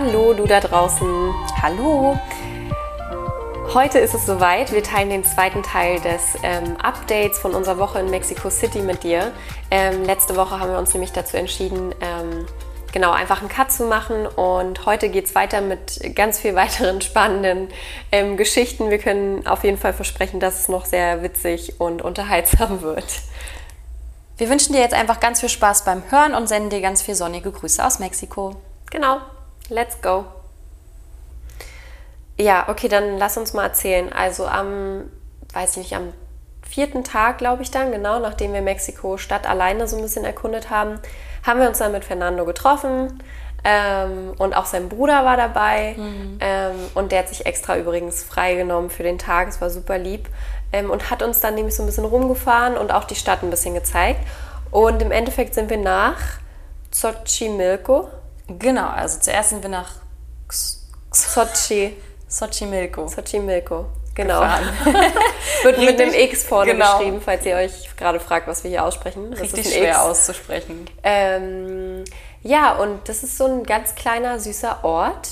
Hallo, du da draußen. Hallo. Heute ist es soweit. Wir teilen den zweiten Teil des ähm, Updates von unserer Woche in Mexico City mit dir. Ähm, letzte Woche haben wir uns nämlich dazu entschieden, ähm, genau einfach einen Cut zu machen. Und heute geht es weiter mit ganz viel weiteren spannenden ähm, Geschichten. Wir können auf jeden Fall versprechen, dass es noch sehr witzig und unterhaltsam wird. Wir wünschen dir jetzt einfach ganz viel Spaß beim Hören und senden dir ganz viel sonnige Grüße aus Mexiko. Genau, let's go. Ja, okay, dann lass uns mal erzählen. Also am, weiß ich nicht, am vierten Tag, glaube ich dann, genau, nachdem wir Mexiko Stadt alleine so ein bisschen erkundet haben, haben wir uns dann mit Fernando getroffen. Ähm, und auch sein Bruder war dabei. Mhm. Ähm, und der hat sich extra übrigens freigenommen für den Tag. Es war super lieb. Ähm, und hat uns dann nämlich so ein bisschen rumgefahren und auch die Stadt ein bisschen gezeigt. Und im Endeffekt sind wir nach Xochimilco. Genau, also zuerst sind wir nach Sochi. Xochimilco. Xochimilco. Genau. Wird mit einem X vorne genau. geschrieben, falls ihr euch gerade fragt, was wir hier aussprechen. Das Richtig ist schwer X. auszusprechen. Ähm, ja, und das ist so ein ganz kleiner, süßer Ort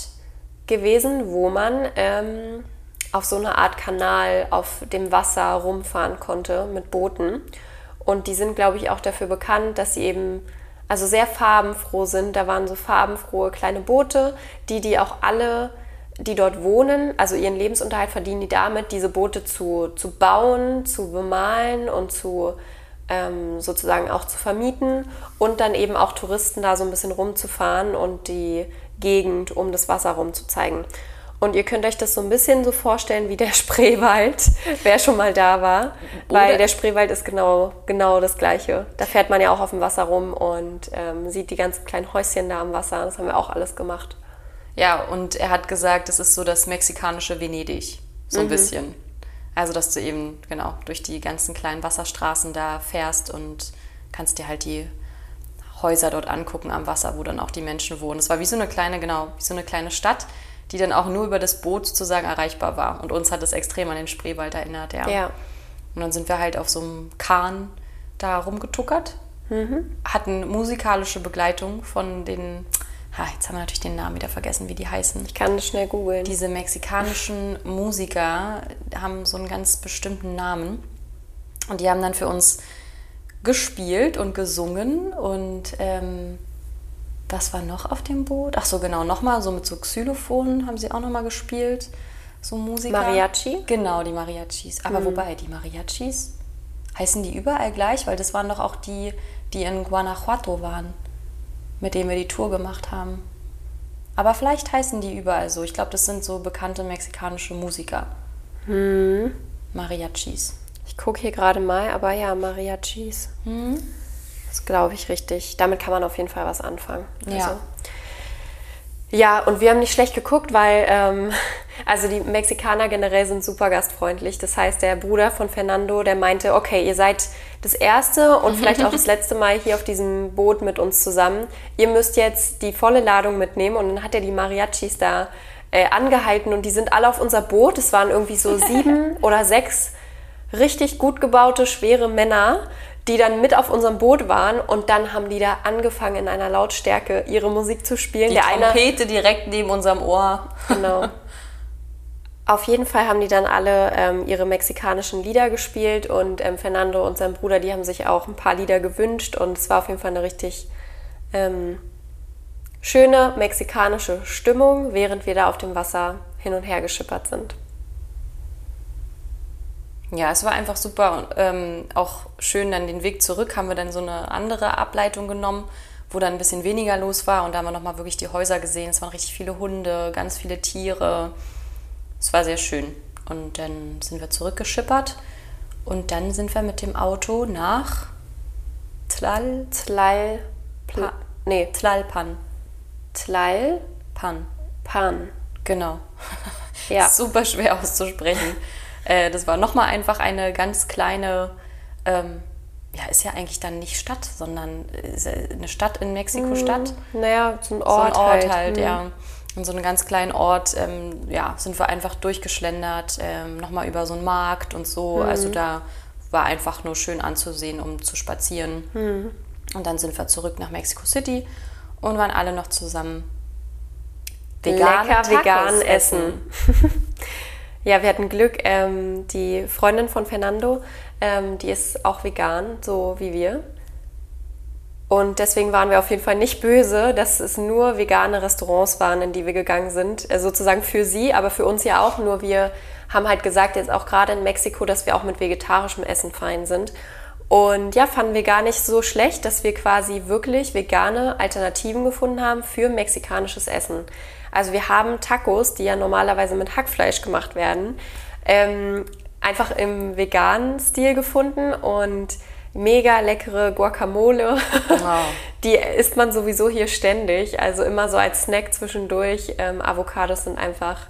gewesen, wo man ähm, auf so eine Art Kanal auf dem Wasser rumfahren konnte mit Booten. Und die sind, glaube ich, auch dafür bekannt, dass sie eben also sehr farbenfroh sind. Da waren so farbenfrohe kleine Boote, die die auch alle die dort wohnen, also ihren Lebensunterhalt verdienen die damit, diese Boote zu, zu bauen, zu bemalen und zu ähm, sozusagen auch zu vermieten und dann eben auch Touristen da so ein bisschen rumzufahren und die Gegend um das Wasser rumzuzeigen. Und ihr könnt euch das so ein bisschen so vorstellen wie der Spreewald, wer schon mal da war. Oder weil der Spreewald ist genau, genau das Gleiche. Da fährt man ja auch auf dem Wasser rum und ähm, sieht die ganzen kleinen Häuschen da am Wasser. Das haben wir auch alles gemacht. Ja, und er hat gesagt, es ist so das mexikanische Venedig, so ein mhm. bisschen. Also, dass du eben, genau, durch die ganzen kleinen Wasserstraßen da fährst und kannst dir halt die Häuser dort angucken am Wasser, wo dann auch die Menschen wohnen. Es war wie so eine kleine, genau, wie so eine kleine Stadt, die dann auch nur über das Boot sozusagen erreichbar war. Und uns hat es extrem an den Spreewald erinnert, ja. ja. Und dann sind wir halt auf so einem Kahn da rumgetuckert, mhm. hatten musikalische Begleitung von den ha, jetzt haben wir natürlich den Namen wieder vergessen, wie die heißen. Ich kann das schnell googeln. Diese mexikanischen Musiker haben so einen ganz bestimmten Namen. Und die haben dann für uns gespielt und gesungen. Und ähm, was war noch auf dem Boot? Ach so, genau, nochmal, so mit so Xylophonen haben sie auch nochmal gespielt. So Musiker. Mariachi? Genau, die Mariachis. Aber mhm. wobei, die Mariachis, heißen die überall gleich? Weil das waren doch auch die, die in Guanajuato waren mit denen wir die Tour gemacht haben. Aber vielleicht heißen die überall so. Ich glaube, das sind so bekannte mexikanische Musiker. Hm. Mariachis. Ich gucke hier gerade mal, aber ja, Mariachis. Hm. Das glaube ich richtig. Damit kann man auf jeden Fall was anfangen. Also, ja. Ja, und wir haben nicht schlecht geguckt, weil ähm, also die Mexikaner generell sind super gastfreundlich. Das heißt, der Bruder von Fernando, der meinte, okay, ihr seid das erste und vielleicht auch das letzte Mal hier auf diesem Boot mit uns zusammen. Ihr müsst jetzt die volle Ladung mitnehmen und dann hat er die Mariachis da äh, angehalten und die sind alle auf unser Boot. Es waren irgendwie so sieben oder sechs richtig gut gebaute, schwere Männer die dann mit auf unserem Boot waren und dann haben die da angefangen in einer Lautstärke ihre Musik zu spielen. Die Der Trompete eine, direkt neben unserem Ohr. Genau. Auf jeden Fall haben die dann alle ähm, ihre mexikanischen Lieder gespielt und ähm, Fernando und sein Bruder, die haben sich auch ein paar Lieder gewünscht und es war auf jeden Fall eine richtig ähm, schöne mexikanische Stimmung, während wir da auf dem Wasser hin und her geschippert sind. Ja, es war einfach super und ähm, auch schön dann den Weg zurück haben wir dann so eine andere Ableitung genommen, wo dann ein bisschen weniger los war und da haben wir nochmal wirklich die Häuser gesehen. Es waren richtig viele Hunde, ganz viele Tiere. Es war sehr schön. Und dann sind wir zurückgeschippert und dann sind wir mit dem Auto nach Tlal, Tlal, Pla, nee, Tlalpan. Tlalpan. Pan. Genau. Ja. Super schwer auszusprechen. Äh, das war nochmal einfach eine ganz kleine, ähm, ja, ist ja eigentlich dann nicht Stadt, sondern eine Stadt in Mexiko-Stadt. Mhm. Naja, so ein Ort, so ein Ort halt, halt mhm. ja. In so einem ganz kleinen Ort, ähm, ja, sind wir einfach durchgeschlendert, ähm, nochmal über so einen Markt und so. Mhm. Also da war einfach nur schön anzusehen, um zu spazieren. Mhm. Und dann sind wir zurück nach Mexico City und waren alle noch zusammen vegane lecker vegan essen. ja, wir hatten Glück. Ähm, die Freundin von Fernando, ähm, die ist auch vegan, so wie wir. Und deswegen waren wir auf jeden Fall nicht böse, dass es nur vegane Restaurants waren, in die wir gegangen sind. Äh, sozusagen für sie, aber für uns ja auch. Nur wir haben halt gesagt, jetzt auch gerade in Mexiko, dass wir auch mit vegetarischem Essen fein sind. Und ja, fanden wir gar nicht so schlecht, dass wir quasi wirklich vegane Alternativen gefunden haben für mexikanisches Essen. Also wir haben Tacos, die ja normalerweise mit Hackfleisch gemacht werden, ähm, einfach im veganen Stil gefunden und mega leckere Guacamole. Wow. Die isst man sowieso hier ständig. Also immer so als Snack zwischendurch. Ähm, Avocados sind einfach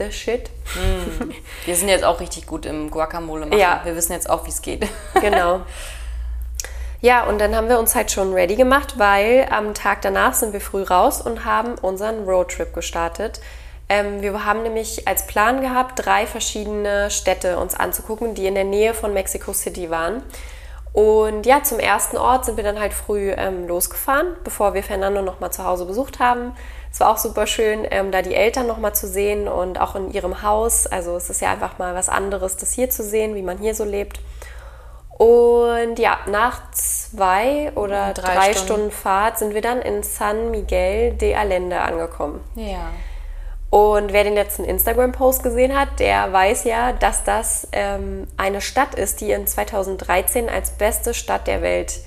the shit. Mm. Wir sind jetzt auch richtig gut im Guacamole machen. Ja. Wir wissen jetzt auch, wie es geht. Genau. Ja, und dann haben wir uns halt schon ready gemacht, weil am Tag danach sind wir früh raus und haben unseren Roadtrip gestartet. Ähm, wir haben nämlich als Plan gehabt, drei verschiedene Städte uns anzugucken, die in der Nähe von Mexico City waren. Und ja, zum ersten Ort sind wir dann halt früh ähm, losgefahren, bevor wir Fernando nochmal zu Hause besucht haben. Es war auch super schön, ähm, da die Eltern nochmal zu sehen und auch in ihrem Haus. Also es ist ja einfach mal was anderes, das hier zu sehen, wie man hier so lebt. Und ja, nach zwei oder drei, drei Stunden. Stunden Fahrt sind wir dann in San Miguel de Allende angekommen. Ja. Und wer den letzten Instagram-Post gesehen hat, der weiß ja, dass das ähm, eine Stadt ist, die in 2013 als beste Stadt der Welt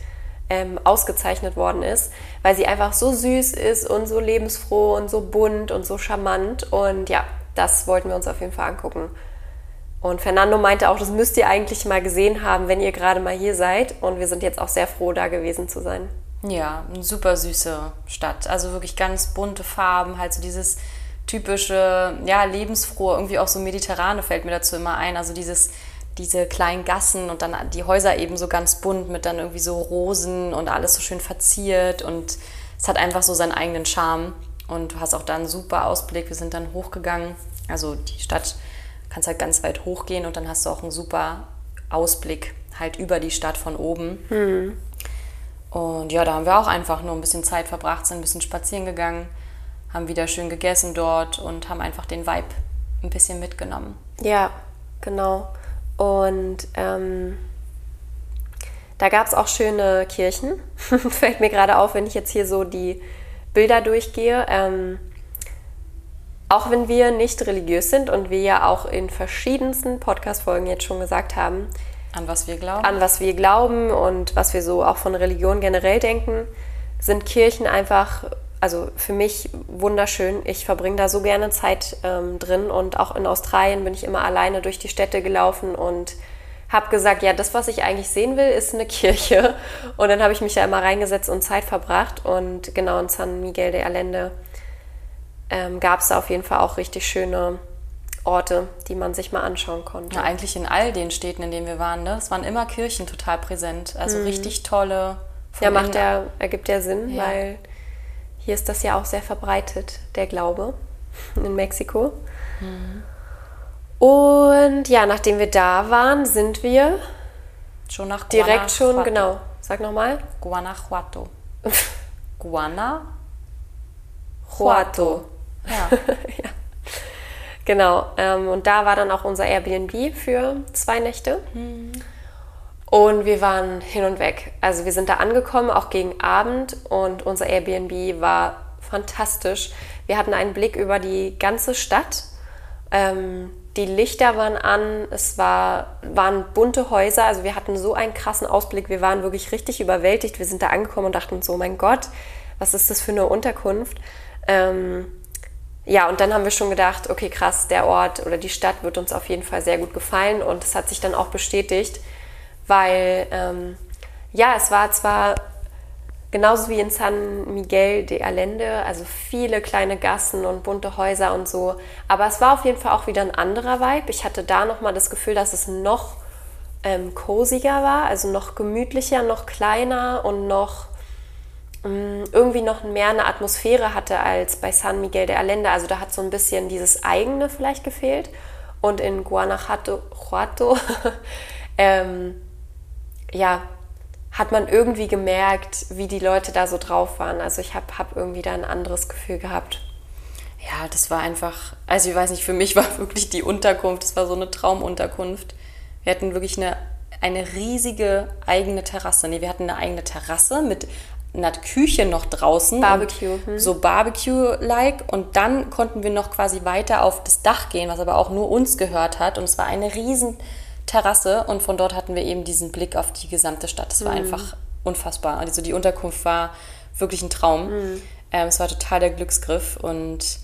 ähm, ausgezeichnet worden ist, weil sie einfach so süß ist und so lebensfroh und so bunt und so charmant. Und ja, das wollten wir uns auf jeden Fall angucken. Und Fernando meinte auch, das müsst ihr eigentlich mal gesehen haben, wenn ihr gerade mal hier seid. Und wir sind jetzt auch sehr froh, da gewesen zu sein. Ja, eine super süße Stadt. Also wirklich ganz bunte Farben, halt so dieses typische, ja, lebensfrohe, irgendwie auch so mediterrane fällt mir dazu immer ein. Also dieses, diese kleinen Gassen und dann die Häuser eben so ganz bunt mit dann irgendwie so Rosen und alles so schön verziert und es hat einfach so seinen eigenen Charme. Und du hast auch da einen super Ausblick. Wir sind dann hochgegangen. Also die Stadt kannst halt ganz weit hochgehen und dann hast du auch einen super Ausblick halt über die Stadt von oben. Mhm. Und ja, da haben wir auch einfach nur ein bisschen Zeit verbracht, sind ein bisschen spazieren gegangen haben wieder schön gegessen dort und haben einfach den Vibe ein bisschen mitgenommen. Ja, genau. Und ähm, da gab es auch schöne Kirchen. Fällt mir gerade auf, wenn ich jetzt hier so die Bilder durchgehe. Ähm, auch wenn wir nicht religiös sind und wir ja auch in verschiedensten Podcast-Folgen jetzt schon gesagt haben, an was wir glauben. An was wir glauben und was wir so auch von Religion generell denken, sind Kirchen einfach also für mich wunderschön. Ich verbringe da so gerne Zeit ähm, drin und auch in Australien bin ich immer alleine durch die Städte gelaufen und habe gesagt, ja, das, was ich eigentlich sehen will, ist eine Kirche. Und dann habe ich mich da immer reingesetzt und Zeit verbracht. Und genau in San Miguel de Allende ähm, gab es da auf jeden Fall auch richtig schöne Orte, die man sich mal anschauen konnte. Ja, eigentlich in all den Städten, in denen wir waren, ne? es waren immer Kirchen total präsent. Also mhm. richtig tolle. Ja, macht der, ergibt ja Sinn, ja. weil hier ist das ja auch sehr verbreitet, der Glaube in Mexiko. Mhm. Und ja, nachdem wir da waren, sind wir schon nach direkt schon, genau. Sag nochmal. Guanajuato. Guana? Juato. Ja. ja. Genau. Ähm, und da war dann auch unser Airbnb für zwei Nächte. Mhm. Und wir waren hin und weg. Also wir sind da angekommen, auch gegen Abend und unser Airbnb war fantastisch. Wir hatten einen Blick über die ganze Stadt. Ähm, die Lichter waren an, es war, waren bunte Häuser, also wir hatten so einen krassen Ausblick, wir waren wirklich richtig überwältigt. Wir sind da angekommen und dachten so, mein Gott, was ist das für eine Unterkunft? Ähm, ja, und dann haben wir schon gedacht, okay, krass, der Ort oder die Stadt wird uns auf jeden Fall sehr gut gefallen und es hat sich dann auch bestätigt weil ähm, ja, es war zwar genauso wie in San Miguel de Allende, also viele kleine Gassen und bunte Häuser und so, aber es war auf jeden Fall auch wieder ein anderer Vibe. Ich hatte da nochmal das Gefühl, dass es noch ähm, coziger war, also noch gemütlicher, noch kleiner und noch ähm, irgendwie noch mehr eine Atmosphäre hatte als bei San Miguel de Allende. Also da hat so ein bisschen dieses eigene vielleicht gefehlt. Und in Guanajuato ähm, ja, hat man irgendwie gemerkt, wie die Leute da so drauf waren. Also ich habe hab irgendwie da ein anderes Gefühl gehabt. ja, das war einfach, also ich weiß nicht, für mich war wirklich die Unterkunft, das war so eine Traumunterkunft. Wir hatten wirklich eine, eine riesige eigene Terrasse. Nee, wir hatten eine eigene Terrasse mit einer Küche noch draußen. Barbecue. Hm. So Barbecue-like. Und dann konnten wir noch quasi weiter auf das Dach gehen, was aber auch nur uns gehört hat. Und es war eine riesen Terrasse und von dort hatten wir eben diesen Blick auf die gesamte Stadt. Das war mhm. einfach unfassbar. Also die Unterkunft war wirklich ein Traum. Mhm. Ähm, es war total der Glücksgriff und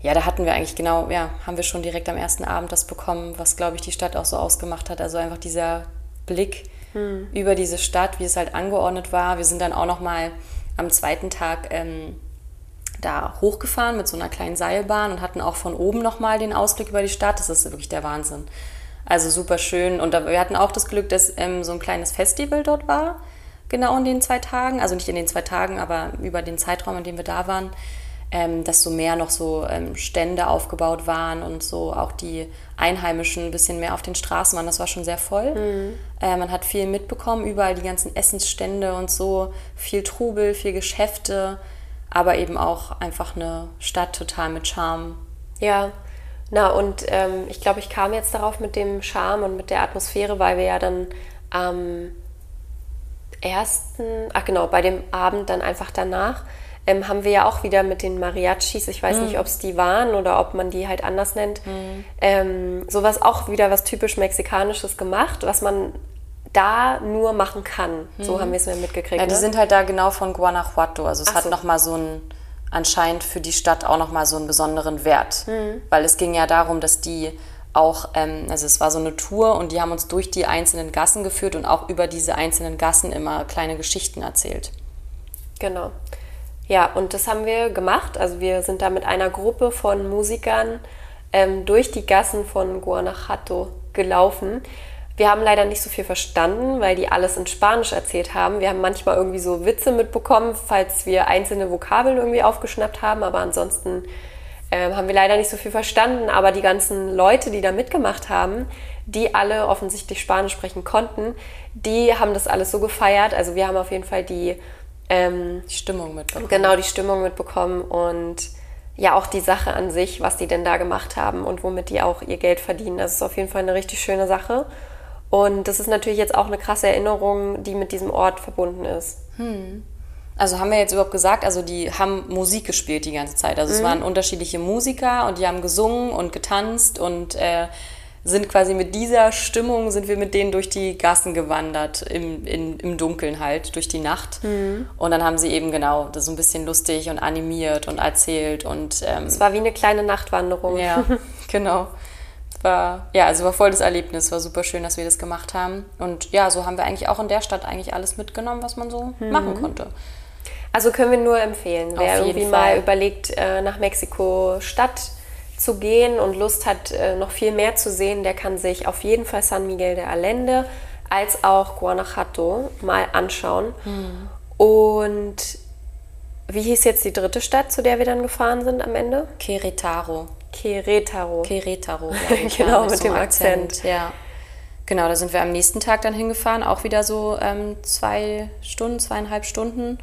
ja, da hatten wir eigentlich genau, ja, haben wir schon direkt am ersten Abend das bekommen, was, glaube ich, die Stadt auch so ausgemacht hat. Also einfach dieser Blick hm. über diese Stadt, wie es halt angeordnet war. Wir sind dann auch noch mal am zweiten Tag ähm, da hochgefahren mit so einer kleinen Seilbahn und hatten auch von oben noch mal den Ausblick über die Stadt. Das ist wirklich der Wahnsinn. Also super schön. Und wir hatten auch das Glück, dass ähm, so ein kleines Festival dort war, genau in den zwei Tagen. Also nicht in den zwei Tagen, aber über den Zeitraum, in dem wir da waren ähm, dass so mehr noch so ähm, Stände aufgebaut waren und so auch die Einheimischen ein bisschen mehr auf den Straßen waren. Das war schon sehr voll. Mhm. Äh, man hat viel mitbekommen, überall die ganzen Essensstände und so, viel Trubel, viel Geschäfte, aber eben auch einfach eine Stadt total mit Charme. Ja, na und ähm, ich glaube, ich kam jetzt darauf mit dem Charme und mit der Atmosphäre, weil wir ja dann am ersten, ach genau, bei dem Abend dann einfach danach ähm, haben wir ja auch wieder mit den Mariachis, ich weiß mhm. nicht, ob es die waren oder ob man die halt anders nennt, mhm. ähm, sowas auch wieder was typisch Mexikanisches gemacht, was man da nur machen kann. Mhm. So haben wir es mir mitgekriegt. Ja, die ne? sind halt da genau von Guanajuato. Also es Ach hat so. nochmal so ein, anscheinend für die Stadt auch nochmal so einen besonderen Wert. Mhm. Weil es ging ja darum, dass die auch, ähm, also es war so eine Tour und die haben uns durch die einzelnen Gassen geführt und auch über diese einzelnen Gassen immer kleine Geschichten erzählt. Genau. Ja, und das haben wir gemacht. Also wir sind da mit einer Gruppe von Musikern ähm, durch die Gassen von Guanajuato gelaufen. Wir haben leider nicht so viel verstanden, weil die alles in Spanisch erzählt haben. Wir haben manchmal irgendwie so Witze mitbekommen, falls wir einzelne Vokabeln irgendwie aufgeschnappt haben, aber ansonsten äh, haben wir leider nicht so viel verstanden. Aber die ganzen Leute, die da mitgemacht haben, die alle offensichtlich Spanisch sprechen konnten, die haben das alles so gefeiert. Also wir haben auf jeden Fall die ähm, die Stimmung mitbekommen. Genau, die Stimmung mitbekommen und ja auch die Sache an sich, was die denn da gemacht haben und womit die auch ihr Geld verdienen. Das ist auf jeden Fall eine richtig schöne Sache. Und das ist natürlich jetzt auch eine krasse Erinnerung, die mit diesem Ort verbunden ist. Hm. Also haben wir jetzt überhaupt gesagt, also die haben Musik gespielt die ganze Zeit. Also mhm. es waren unterschiedliche Musiker und die haben gesungen und getanzt und äh, sind quasi mit dieser Stimmung, sind wir mit denen durch die Gassen gewandert, im, in, im Dunkeln halt, durch die Nacht. Mhm. Und dann haben sie eben genau das so ein bisschen lustig und animiert und erzählt. Und, ähm, es war wie eine kleine Nachtwanderung. Ja, genau. War, ja, also war voll das Erlebnis, war super schön, dass wir das gemacht haben. Und ja, so haben wir eigentlich auch in der Stadt eigentlich alles mitgenommen, was man so mhm. machen konnte. Also können wir nur empfehlen, wer irgendwie Fall. mal überlegt, äh, nach Mexiko Stadt zu gehen und Lust hat, äh, noch viel mehr zu sehen, der kann sich auf jeden Fall San Miguel de Allende als auch Guanajuato mal anschauen. Mhm. Und wie hieß jetzt die dritte Stadt, zu der wir dann gefahren sind am Ende? Querétaro. Querétaro. Querétaro. genau, mit, mit dem Akzent. Akzent. Ja. Genau, da sind wir am nächsten Tag dann hingefahren, auch wieder so ähm, zwei Stunden, zweieinhalb Stunden.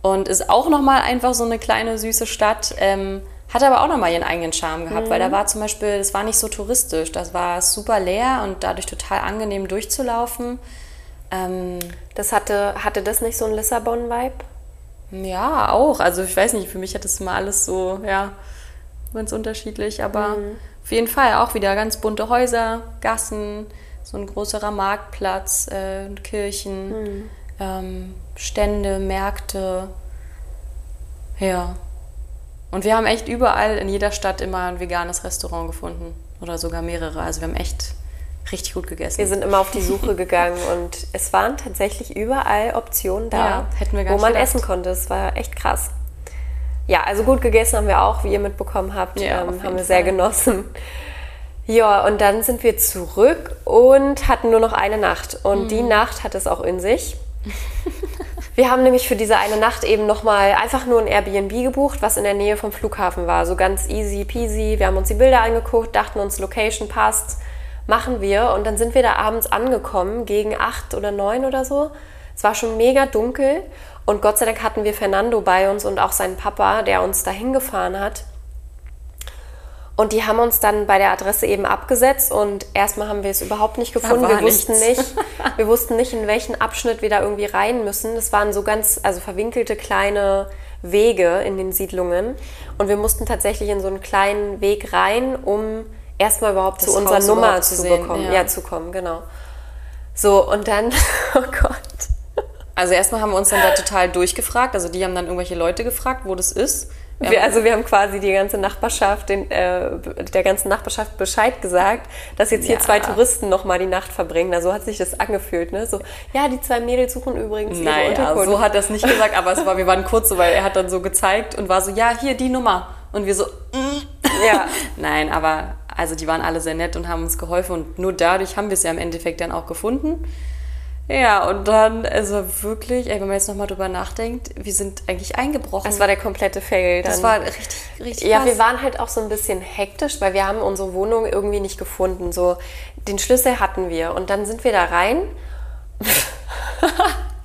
Und ist auch nochmal einfach so eine kleine süße Stadt. Ähm, hat aber auch nochmal ihren eigenen Charme gehabt, mhm. weil da mhm. war zum Beispiel, es war nicht so touristisch, das war super leer und dadurch total angenehm durchzulaufen. Ähm, das hatte, hatte das nicht so einen Lissabon-Vibe? Ja, auch. Also ich weiß nicht, für mich hat das immer alles so, ja, ganz unterschiedlich, aber mhm. auf jeden Fall auch wieder ganz bunte Häuser, Gassen, so ein größerer Marktplatz, äh, Kirchen, mhm. ähm, Stände, Märkte. Ja. Und wir haben echt überall in jeder Stadt immer ein veganes Restaurant gefunden. Oder sogar mehrere. Also wir haben echt richtig gut gegessen. Wir sind immer auf die Suche gegangen und es waren tatsächlich überall Optionen da, ja, wo man gedacht. essen konnte. Es war echt krass. Ja, also gut gegessen haben wir auch, wie ihr mitbekommen habt. Ja, ähm, haben wir Fall. sehr genossen. Ja, und dann sind wir zurück und hatten nur noch eine Nacht. Und mhm. die Nacht hat es auch in sich. Wir haben nämlich für diese eine Nacht eben nochmal einfach nur ein Airbnb gebucht, was in der Nähe vom Flughafen war. So ganz easy peasy. Wir haben uns die Bilder angeguckt, dachten uns, Location passt, machen wir. Und dann sind wir da abends angekommen, gegen acht oder neun oder so. Es war schon mega dunkel. Und Gott sei Dank hatten wir Fernando bei uns und auch seinen Papa, der uns dahin gefahren hat. Und die haben uns dann bei der Adresse eben abgesetzt und erstmal haben wir es überhaupt nicht gefunden. Wir wussten nichts. nicht, wir wussten nicht, in welchen Abschnitt wir da irgendwie rein müssen. Das waren so ganz, also verwinkelte kleine Wege in den Siedlungen. Und wir mussten tatsächlich in so einen kleinen Weg rein, um erstmal überhaupt Das zu unserer Haus Nummer zu sehen, bekommen. ja. Ja. zu kommen, genau. So, und dann, oh Gott. Also erstmal haben wir uns dann da total durchgefragt. Also die haben dann irgendwelche Leute gefragt, wo das ist. Wir Wir, haben- also wir haben quasi die ganze Nachbarschaft, den, äh, der ganzen Nachbarschaft Bescheid gesagt, dass jetzt hier Ja. zwei Touristen noch mal die Nacht verbringen. Na, so hat sich das angefühlt, ne? So, ja, die zwei Mädels suchen übrigens ihre Naja, Unterkunft. so hat er es nicht gesagt, aber es war, wir waren kurz so, weil er hat dann so gezeigt und war so, ja, hier die Nummer. Und wir so, mm. Ja. Nein, aber also die waren alle sehr nett und haben uns geholfen und nur dadurch haben wir es ja im Endeffekt dann auch gefunden. Ja, und dann, also wirklich, ey, wenn man jetzt nochmal drüber nachdenkt, wir sind eigentlich eingebrochen. Das war der komplette Fail. Dann. das war richtig, richtig ja, krass. wir waren halt auch so ein bisschen hektisch, weil wir haben unsere Wohnung irgendwie nicht gefunden. So, den Schlüssel hatten wir und dann sind wir da rein.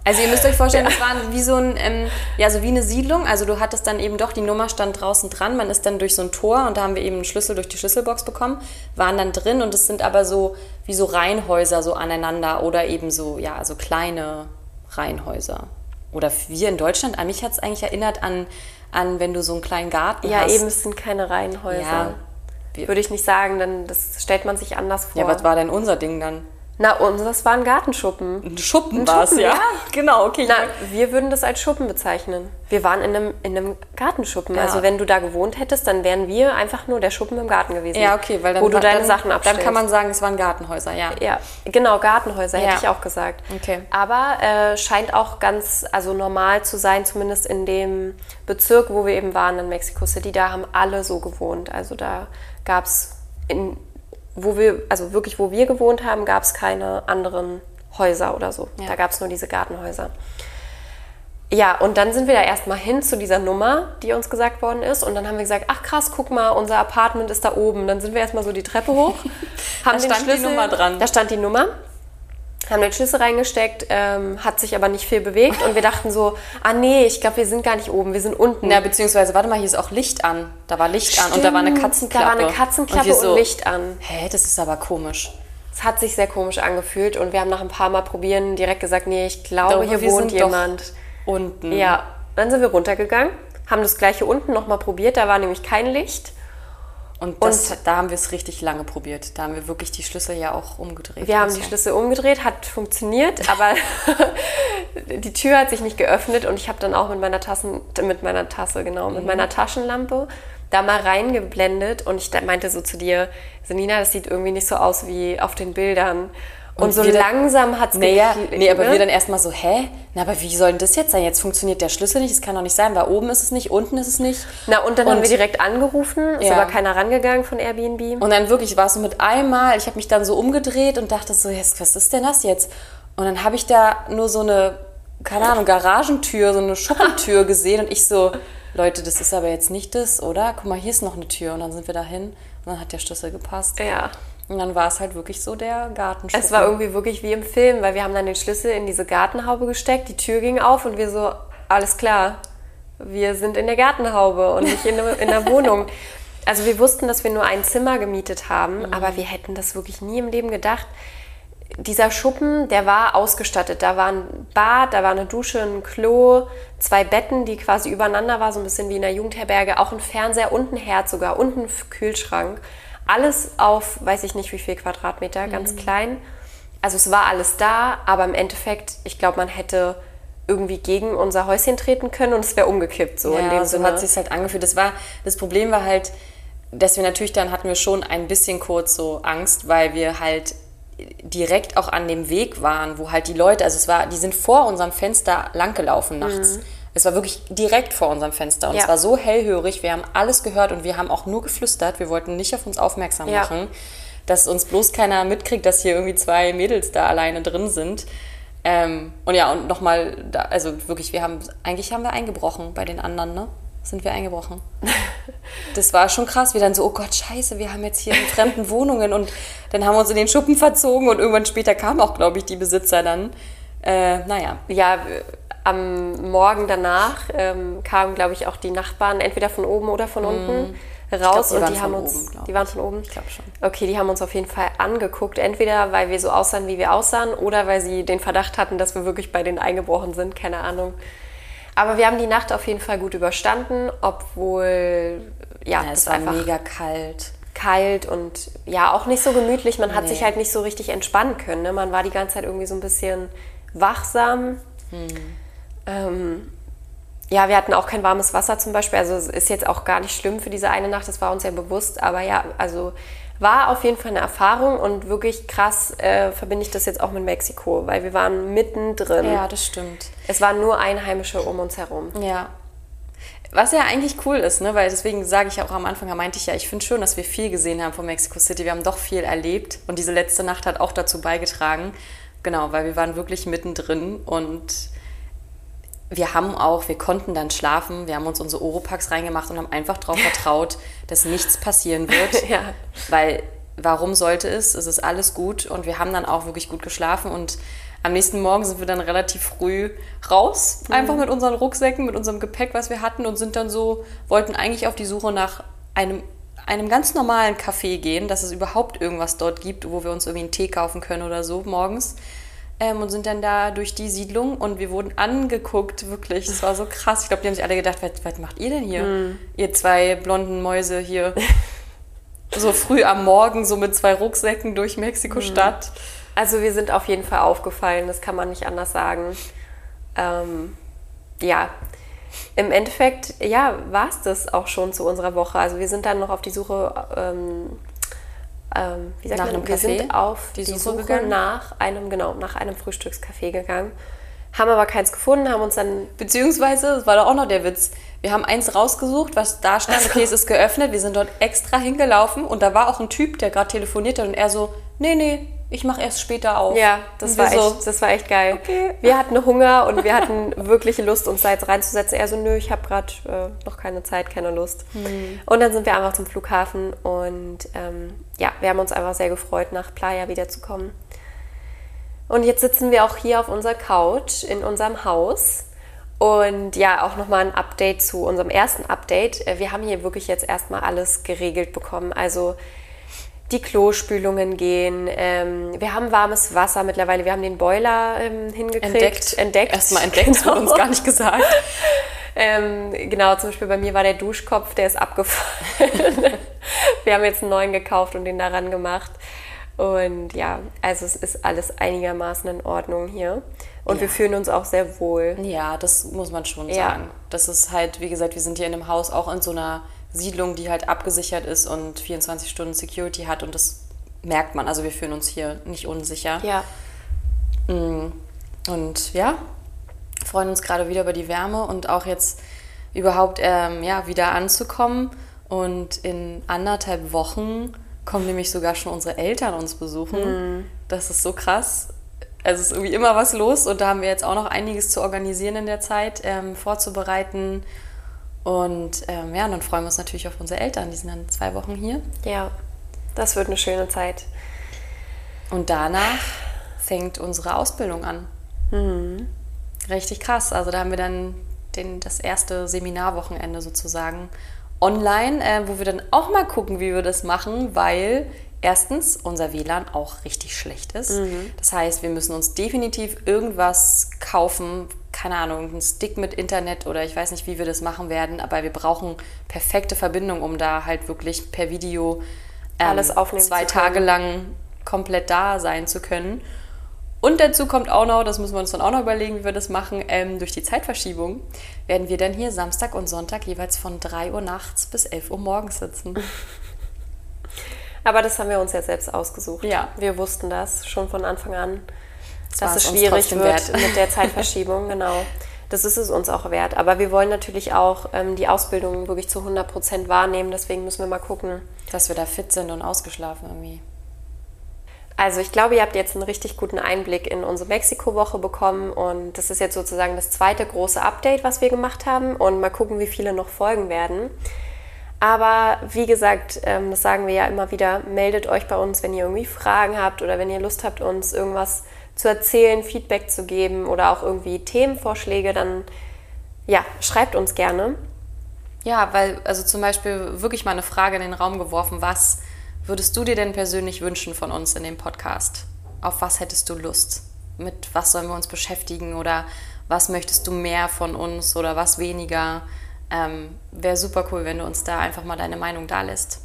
Also ihr müsst euch vorstellen, das war wie so ein, ähm, ja, so wie eine Siedlung. Also du hattest dann eben doch, die Nummer stand draußen dran. Man ist dann durch so ein Tor und da haben wir eben einen Schlüssel durch die Schlüsselbox bekommen, waren dann drin und es sind aber so wie so Reihenhäuser so aneinander oder eben so, ja, so kleine Reihenhäuser. Oder wir in Deutschland, an mich hat es eigentlich erinnert an, an, wenn du so einen kleinen Garten Ja, hast. eben, es sind keine Reihenhäuser. Ja. Würde ich nicht sagen, denn das stellt man sich anders vor. Ja, was war denn unser Ding dann? Na, unseres war ein Gartenschuppen. Ein Schuppen war es, ja. ja. Genau, okay. Na, wir würden das als Schuppen bezeichnen. Wir waren in einem, in einem Gartenschuppen. Ja. Also wenn du da gewohnt hättest, dann wären wir einfach nur der Schuppen im Garten gewesen. ja, okay, weil dann wo du deine dann, Sachen abstellst. Dann kann man sagen, es waren Gartenhäuser, ja. ja, genau, Gartenhäuser hätte Ja. ich auch gesagt. Okay. Aber äh, scheint auch ganz also normal zu sein, zumindest in dem Bezirk, wo wir eben waren in Mexico City. Da haben alle so gewohnt. Also da gab es in wo wir, also wirklich, wo wir gewohnt haben, gab es keine anderen Häuser oder so. Ja. Da gab es nur diese Gartenhäuser. Ja, und dann sind wir da erstmal hin zu dieser Nummer, die uns gesagt worden ist. Und dann haben wir gesagt, ach krass, guck mal, unser Apartment ist da oben. Dann sind wir erstmal so die Treppe hoch. haben Da stand die Nummer dran. Da stand die Nummer. Haben den Schlüssel reingesteckt, ähm, hat sich aber nicht viel bewegt. Und wir dachten so, ah nee, ich glaube, wir sind gar nicht oben, wir sind unten. Ja, beziehungsweise, warte mal, hier ist auch Licht an. Da war Licht an und da war eine Stimmt, Katzenklappe. Da war eine Katzenklappe und, so, Licht an. Hä, das ist aber komisch. Es hat sich sehr komisch angefühlt und wir haben nach ein paar Mal probieren direkt gesagt, nee, ich glaube, Glaube, hier wohnt jemand. Unten. Ja, dann sind wir runtergegangen, haben das gleiche unten nochmal probiert, da war nämlich kein Licht. Und, das, da haben wir es richtig lange probiert. Da haben wir wirklich die Schlüssel ja auch umgedreht. Wir haben und die so. Schlüssel umgedreht, hat funktioniert, aber die Tür hat sich nicht geöffnet und ich habe dann auch mit meiner Tassen, mit meiner Tasse, genau, Mhm. mit meiner Taschenlampe da mal reingeblendet und ich meinte so zu dir, Selina, das sieht irgendwie nicht so aus wie auf den Bildern. Und, Und so langsam hat es Nee, ja, nee, aber wir dann erstmal so, hä? Na, aber wie soll denn das jetzt sein? Jetzt funktioniert der Schlüssel nicht, das kann doch nicht sein, weil oben ist es nicht, unten ist es nicht. Na, und dann haben Und- wir direkt angerufen, ist Ja. aber keiner rangegangen von Airbnb. Und dann wirklich war es so mit einmal, ich habe mich dann so umgedreht und dachte so, jetzt, was ist denn das jetzt? Und dann habe ich da nur so eine, keine Ahnung, Garagentür, so eine Schuppentür gesehen und ich so, Leute, das ist aber jetzt nicht das, oder? Guck mal, hier ist noch eine Tür. Und dann sind wir da hin und dann hat der Schlüssel gepasst. ja. Und dann war es halt wirklich so der Gartenschuppen. Es war irgendwie wirklich wie im Film, weil wir haben dann den Schlüssel in diese Gartenhaube gesteckt, die Tür ging auf und wir so, alles klar, wir sind in der Gartenhaube und nicht in, der- in der Wohnung. Also wir wussten, dass wir nur ein Zimmer gemietet haben, aber wir hätten das wirklich nie im Leben gedacht. Dieser Schuppen, der war ausgestattet. Da war ein Bad, da war eine Dusche, ein Klo, zwei Betten, die quasi übereinander war, so ein bisschen wie in der Jugendherberge, auch ein Fernseher und ein Herd sogar und ein Kühlschrank. Alles auf, weiß ich nicht wie viel Quadratmeter, ganz klein. Also es war alles da, aber im Endeffekt, ich glaube, man hätte irgendwie gegen unser Häuschen treten können und es wäre umgekippt, so in ja, dem so Sinne. hat sich halt angefühlt. Das war das Problem war halt, dass wir natürlich dann hatten wir schon ein bisschen kurz so Angst, weil wir halt direkt auch an dem Weg waren, wo halt die Leute, also es war, die sind vor unserem Fenster langgelaufen nachts. Es war wirklich direkt vor unserem Fenster und. Ja. es war so hellhörig. Wir haben alles gehört und wir haben auch nur geflüstert. Wir wollten nicht auf uns aufmerksam Ja. machen, dass uns bloß keiner mitkriegt, dass hier irgendwie zwei Mädels da alleine drin sind. Ähm, und ja, und nochmal, also wirklich, wir haben, eigentlich haben wir eingebrochen bei den anderen, ne? Sind wir eingebrochen. Das war schon krass, wir dann so, oh Gott, scheiße, wir haben jetzt hier in fremden Wohnungen und dann haben wir uns in den Schuppen verzogen und irgendwann später kamen auch, glaube ich, die Besitzer dann. Äh, naja, ja, am Morgen danach ähm, kamen, glaube ich, auch die Nachbarn, entweder von oben oder von unten, raus glaub, die und die waren haben von uns, oben, die waren von oben. Ich glaube schon. Okay, die haben uns auf jeden Fall angeguckt, entweder weil wir so aussahen, wie wir aussahen, oder weil sie den Verdacht hatten, dass wir wirklich bei denen eingebrochen sind, keine Ahnung. Aber wir haben die Nacht auf jeden Fall gut überstanden, obwohl ja, Ja, es war einfach mega kalt. kalt und ja, auch nicht so gemütlich. Man hat Nee. sich halt nicht so richtig entspannen können. Ne? Man war die ganze Zeit irgendwie so ein bisschen wachsam. Ähm, ja, wir hatten auch kein warmes Wasser zum Beispiel. Also es ist jetzt auch gar nicht schlimm für diese eine Nacht, das war uns ja bewusst. Aber ja, also war auf jeden Fall eine Erfahrung und wirklich krass äh, verbinde ich das jetzt auch mit Mexiko, weil wir waren mittendrin. Ja, das stimmt. Es waren nur Einheimische um uns herum. Ja. Was ja eigentlich cool ist, ne? weil deswegen sage ich ja auch am Anfang, da meinte ich ja, ich finde schon, dass wir viel gesehen haben von Mexico City. Wir haben doch viel erlebt und diese letzte Nacht hat auch dazu beigetragen. Genau, weil wir waren wirklich mittendrin und wir haben auch, wir konnten dann schlafen, wir haben uns unsere Oropax reingemacht und haben einfach darauf vertraut, dass nichts passieren wird. Ja. Weil warum sollte es? Es ist alles gut und wir haben dann auch wirklich gut geschlafen und am nächsten Morgen sind wir dann relativ früh raus, einfach mit unseren Rucksäcken, mit unserem Gepäck, was wir hatten und sind dann so, wollten eigentlich auf die Suche nach einem, einem ganz normalen Café gehen, dass es überhaupt irgendwas dort gibt, wo wir uns irgendwie einen Tee kaufen können oder so morgens. Ähm, und sind dann da durch die Siedlung und wir wurden angeguckt, wirklich. Das war so krass. Ich glaube, die haben sich alle gedacht, was, was macht ihr denn hier? Ihr zwei blonden Mäuse hier. so früh am Morgen, so mit zwei Rucksäcken durch Mexiko-Stadt. Also wir sind auf jeden Fall aufgefallen, das kann man nicht anders sagen. Ähm, ja, im Endeffekt, ja, war es das auch schon zu unserer Woche. Also wir sind dann noch auf die Suche, ähm, ähm, wie sagt Nach man, einem wir Café? sind auf Die die, Suche nach einem, genau, nach einem Frühstückscafé gegangen. Haben aber keins gefunden, haben uns dann Beziehungsweise, das war doch auch noch der Witz, wir haben eins rausgesucht, was da stand, okay, es ist geöffnet, wir sind dort extra hingelaufen und da war auch ein Typ, der gerade telefoniert hat und er so, nee, nee, ich mache erst später auf. Ja, das war, echt, das war echt geil. Okay. Wir hatten Hunger und wir hatten wirklich Lust, uns da jetzt reinzusetzen. Er so, nö, ich habe gerade äh, noch keine Zeit, keine Lust. Hm. Und dann sind wir einfach zum Flughafen und ähm, ja, wir haben uns einfach sehr gefreut, nach Playa wiederzukommen. Und jetzt sitzen wir auch hier auf unserer Couch in unserem Haus. Und ja, auch nochmal ein Update zu unserem ersten Update. Äh, Wir haben hier wirklich jetzt erstmal alles geregelt bekommen. Also die Klospülungen gehen. Ähm, wir haben warmes Wasser mittlerweile. Wir haben den Boiler ähm, hingekriegt. Entdeckt. Entdeckt. Erstmal entdeckt, das wurde uns Genau. gar nicht gesagt. Ähm, genau, zum Beispiel bei mir war der Duschkopf, der ist abgefallen. wir haben jetzt einen neuen gekauft und den daran gemacht. Und ja, also es ist alles einigermaßen in Ordnung hier. Und Ja. wir fühlen uns auch sehr wohl. Ja, das muss man schon Ja. sagen. Das ist halt, wie gesagt, wir sind hier in einem Haus auch in so einer Siedlung, die halt abgesichert ist und 24 Stunden Security hat und das merkt man. Also wir fühlen uns hier nicht unsicher. Ja, Und ja, freuen uns gerade wieder über die Wärme und auch jetzt überhaupt ähm, ja, wieder anzukommen. Und in anderthalb Wochen kommen nämlich sogar schon unsere Eltern uns besuchen. Das ist so krass. Also es ist irgendwie immer was los und da haben wir jetzt auch noch einiges zu organisieren in der Zeit, ähm, vorzubereiten. Und ähm, ja, und dann freuen wir uns natürlich auf unsere Eltern. Die sind dann zwei Wochen hier. ja, das wird eine schöne Zeit. Und danach fängt unsere Ausbildung an. Richtig krass. Also da haben wir dann den, das erste Seminarwochenende sozusagen online, äh, wo wir dann auch mal gucken, wie wir das machen, weil erstens unser WLAN auch richtig schlecht ist. Das heißt, wir müssen uns definitiv irgendwas kaufen, keine Ahnung, einen Stick mit Internet oder ich weiß nicht, wie wir das machen werden, aber wir brauchen perfekte Verbindung, um da halt wirklich per Video ähm, Alles aufnehmen zwei. Tage lang komplett da sein zu können. Und dazu kommt auch noch, das müssen wir uns dann auch noch überlegen, wie wir das machen, ähm, durch die Zeitverschiebung werden wir dann hier Samstag und Sonntag jeweils von 3 Uhr nachts bis 11 Uhr morgens sitzen. Aber das haben wir uns ja selbst ausgesucht. Ja. Wir wussten das schon von Anfang an, war dass es schwierig wird wert. mit der Zeitverschiebung. genau. Das ist es uns auch wert. Aber wir wollen natürlich auch ähm, die Ausbildung wirklich zu 100 Prozent wahrnehmen. Deswegen müssen wir mal gucken. Dass wir da fit sind und ausgeschlafen irgendwie. Also ich glaube, ihr habt jetzt einen richtig guten Einblick in unsere Mexiko-Woche bekommen und das ist jetzt sozusagen das zweite große Update, was wir gemacht haben und mal gucken, wie viele noch folgen werden. Aber wie gesagt, ähm, das sagen wir ja immer wieder, meldet euch bei uns, wenn ihr irgendwie Fragen habt oder wenn ihr Lust habt, uns irgendwas zu erzählen, Feedback zu geben oder auch irgendwie Themenvorschläge, dann ja, schreibt uns gerne. Ja, weil, also zum Beispiel wirklich mal eine Frage in den Raum geworfen, was würdest du dir denn persönlich wünschen von uns in dem Podcast? Auf was hättest du Lust? Mit was sollen wir uns beschäftigen oder was möchtest du mehr von uns oder was weniger? Ähm, Wäre super cool, wenn du uns da einfach mal deine Meinung da lässt.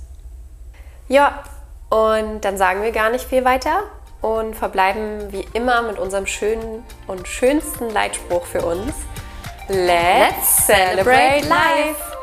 Ja, und dann sagen wir gar nicht viel weiter und verbleiben wie immer mit unserem schönen und schönsten Leitspruch für uns. Let's celebrate life!